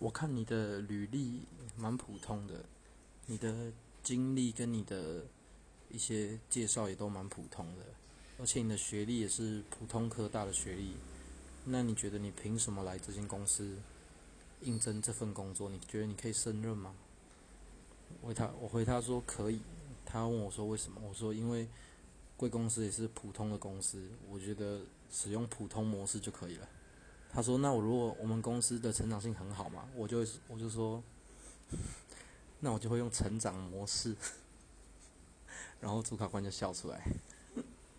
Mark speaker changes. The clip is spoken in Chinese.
Speaker 1: 我看你的履历蛮普通的，你的经历跟你的一些介绍也都蛮普通的，而且你的学历也是普通科大的学历。那你觉得你凭什么来这间公司应征这份工作？你觉得你可以胜任吗？我回他，我回他说可以。他问我说为什么？我说因为贵公司也是普通的公司，我觉得使用普通模式就可以了。他说那我如果我们公司的成长性很好嘛，我就我就说，那我就会用成长模式。然后主考官就笑出来。